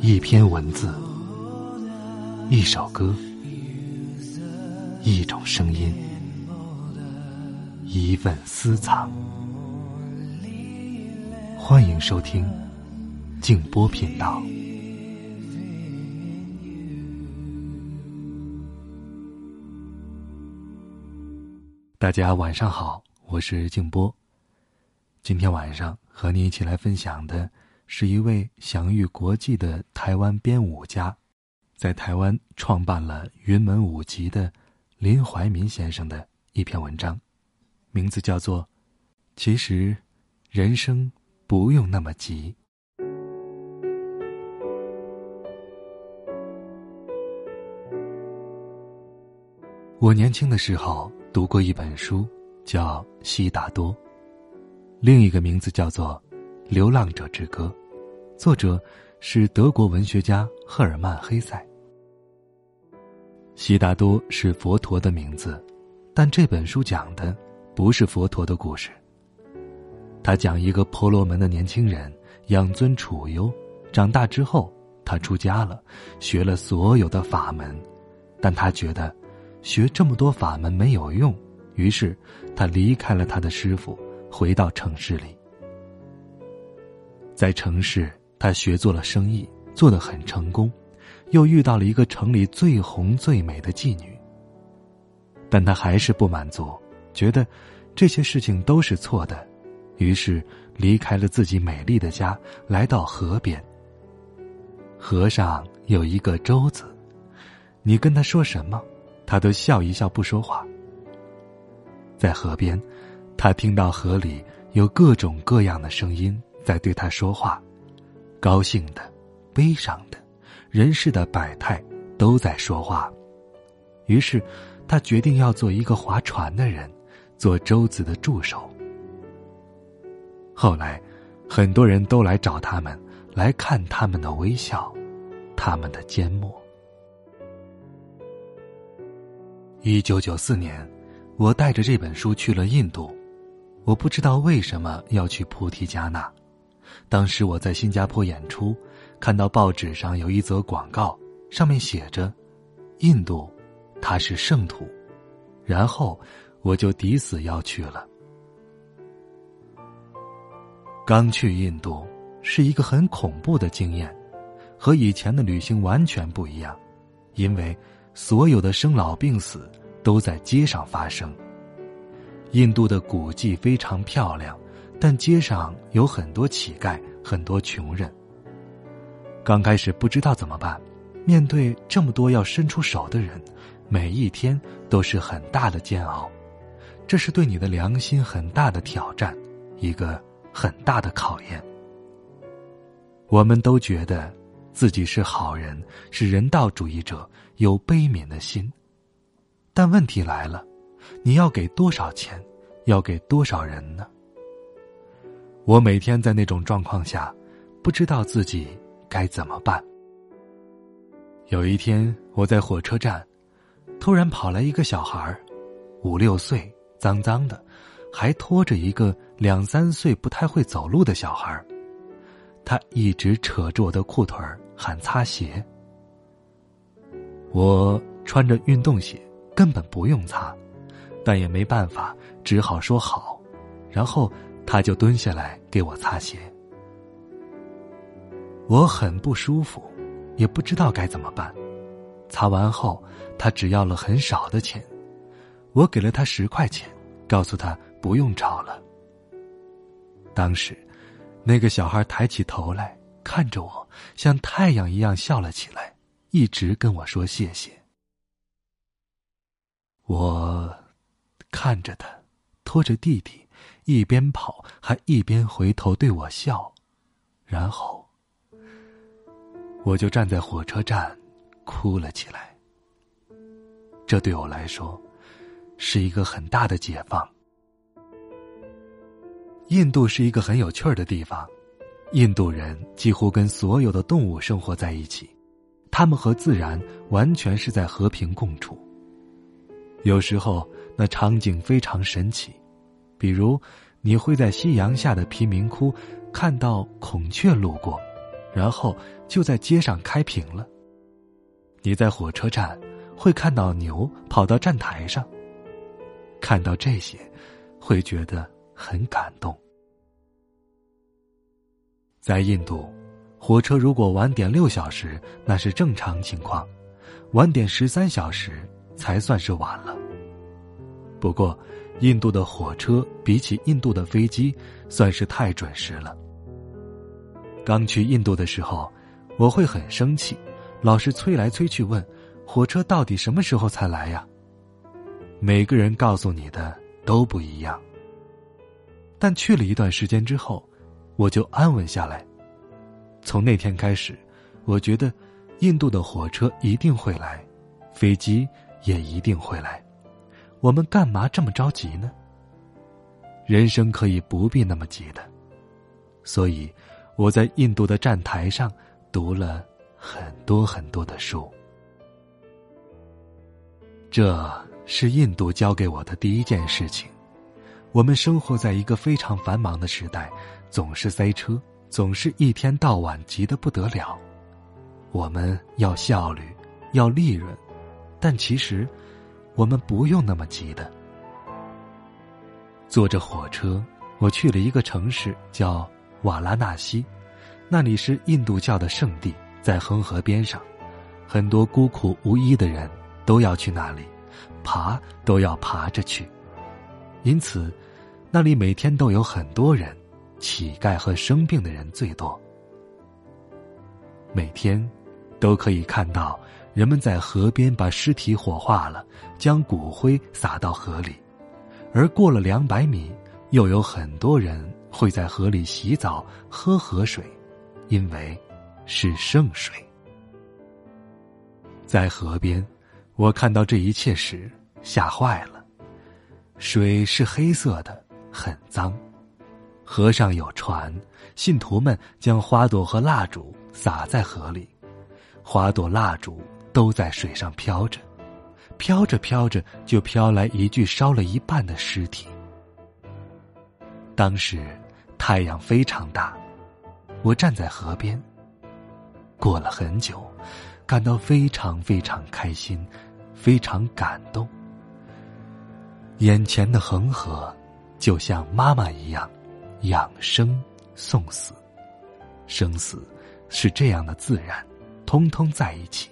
一篇文字，一首歌，一种声音，一份私藏。欢迎收听静波频道。大家晚上好，我是静波。今天晚上和你一起来分享的。是一位享誉国际的台湾编舞家，在台湾创办了云门舞集的林怀民先生的一篇文章，名字叫做《其实人生不用那么急》。我年轻的时候读过一本书，叫《悉达多》，另一个名字叫做。《流浪者之歌》，作者是德国文学家赫尔曼·黑塞。悉达多是佛陀的名字，但这本书讲的不是佛陀的故事。他讲一个婆罗门的年轻人养尊处优，长大之后他出家了，学了所有的法门，但他觉得学这么多法门没有用，于是他离开了他的师傅，回到城市里。在城市，他学做了生意，做得很成功，又遇到了一个城里最红最美的妓女。但他还是不满足，觉得这些事情都是错的，于是离开了自己美丽的家，来到河边。河上有一个舟子，你跟他说什么，他都笑一笑不说话。在河边，他听到河里有各种各样的声音。在对他说话，高兴的、悲伤的，人世的百态都在说话。于是，他决定要做一个划船的人，做舟子的助手。后来，很多人都来找他们，来看他们的微笑，他们的缄默。一九九四年，我带着这本书去了印度，我不知道为什么要去菩提迦那。当时我在新加坡演出，看到报纸上有一则广告，上面写着“印度，它是圣土”，然后我就抵死要去了。刚去印度是一个很恐怖的经验，和以前的旅行完全不一样，因为所有的生老病死都在街上发生。印度的古迹非常漂亮。但街上有很多乞丐，很多穷人。刚开始不知道怎么办，面对这么多要伸出手的人，每一天都是很大的煎熬，这是对你的良心很大的挑战，一个很大的考验。我们都觉得自己是好人，是人道主义者，有悲悯的心，但问题来了，你要给多少钱，要给多少人呢？我每天在那种状况下，不知道自己该怎么办。有一天，我在火车站，突然跑来一个小孩五六岁，脏脏的，还拖着一个两三岁不太会走路的小孩他一直扯着我的裤腿喊擦鞋。我穿着运动鞋，根本不用擦，但也没办法，只好说好，然后。他就蹲下来给我擦鞋，我很不舒服，也不知道该怎么办。擦完后，他只要了很少的钱，我给了他十块钱，告诉他不用找了。当时，那个小孩抬起头来看着我，像太阳一样笑了起来，一直跟我说谢谢。我看着他，拖着弟弟。一边跑还一边回头对我笑，然后我就站在火车站哭了起来。这对我来说是一个很大的解放。印度是一个很有趣儿的地方，印度人几乎跟所有的动物生活在一起，他们和自然完全是在和平共处。有时候那场景非常神奇。比如，你会在夕阳下的贫民窟看到孔雀路过，然后就在街上开屏了。你在火车站会看到牛跑到站台上，看到这些，会觉得很感动。在印度，火车如果晚点六小时，那是正常情况；晚点十三小时才算是晚了。不过，印度的火车比起印度的飞机，算是太准时了。刚去印度的时候，我会很生气，老是催来催去问，火车到底什么时候才来呀？每个人告诉你的都不一样。但去了一段时间之后，我就安稳下来。从那天开始，我觉得，印度的火车一定会来，飞机也一定会来。我们干嘛这么着急呢？人生可以不必那么急的，所以。我在印度的站台上读了很多很多的书，这是印度教给我的第一件事情。我们生活在一个非常繁忙的时代，总是塞车，总是一天到晚急得不得了。我们要效率，要利润，但其实我们不用那么急的。坐着火车，我去了一个城市，叫。瓦拉纳西，那里是印度教的圣地，在恒河边上，很多孤苦无依的人都要去那里，爬都要爬着去，因此，那里每天都有很多人，乞丐和生病的人最多。每天，都可以看到人们在河边把尸体火化了，将骨灰撒到河里，而过了两百米，又有很多人。会在河里洗澡、喝河水，因为是圣水。在河边，我看到这一切时吓坏了。水是黑色的，很脏。河上有船，信徒们将花朵和蜡烛撒在河里，花朵、蜡烛都在水上飘着，飘着飘着，就飘来一具烧了一半的尸体。当时太阳非常大，我站在河边。过了很久，感到非常非常开心，非常感动。眼前的恒河，就像妈妈一样，养生送死，生死是这样的自然，通通在一起。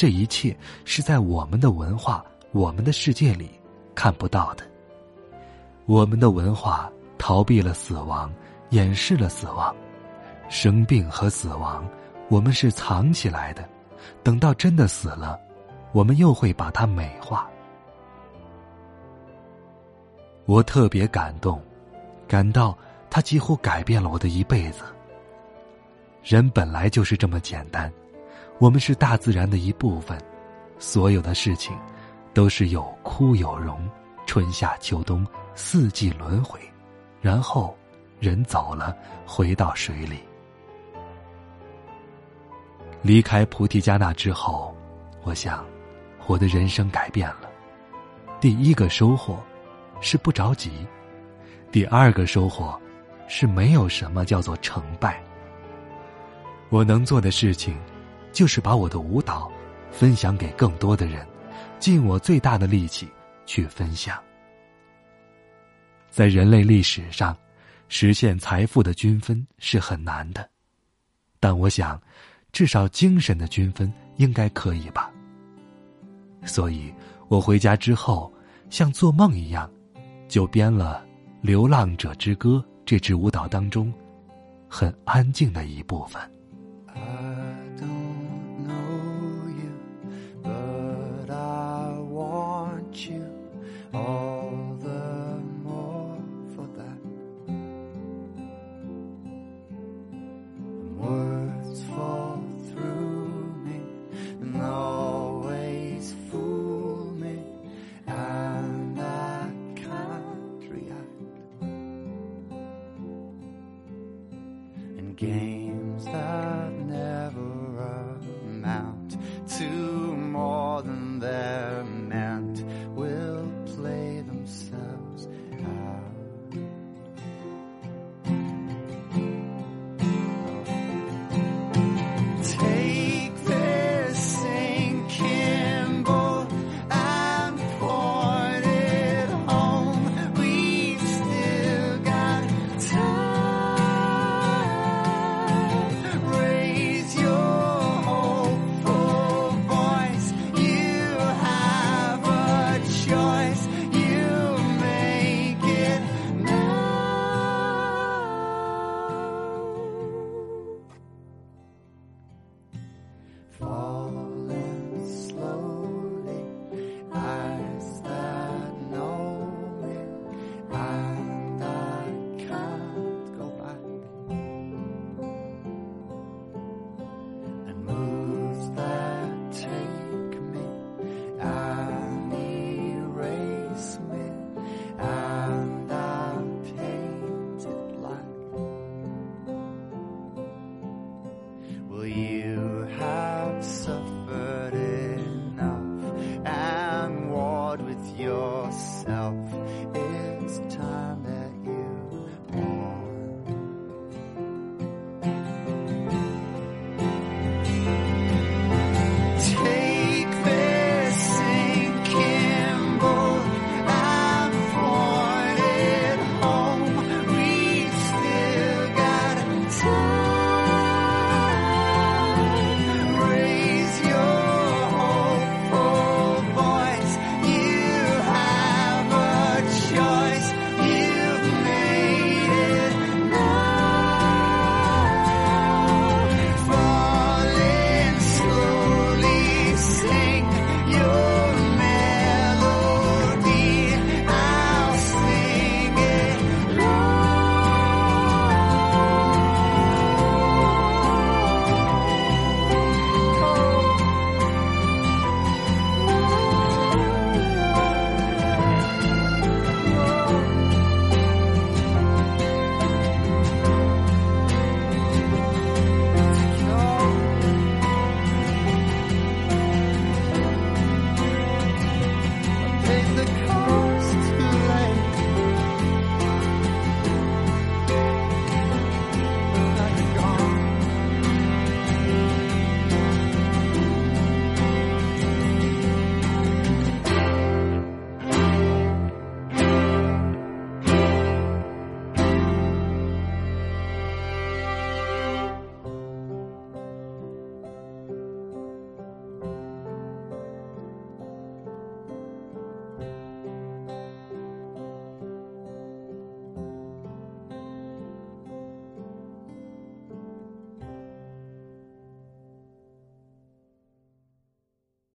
这一切是在我们的文化、我们的世界里看不到的。我们的文化逃避了死亡，掩饰了死亡，生病和死亡，我们是藏起来的。等到真的死了，我们又会把它美化。我特别感动，感到它几乎改变了我的一辈子。人本来就是这么简单，我们是大自然的一部分，所有的事情都是有枯有荣，春夏秋冬。四季轮回，然后人走了，回到水里。离开菩提迦那之后，我想，我的人生改变了。第一个收获是不着急，第二个收获是没有什么叫做成败。我能做的事情，就是把我的舞蹈分享给更多的人，尽我最大的力气去分享。在人类历史上，实现财富的均分是很难的，但我想，至少精神的均分应该可以吧。所以，我回家之后，像做梦一样，就编了《流浪者之歌》这支舞蹈当中很安静的一部分。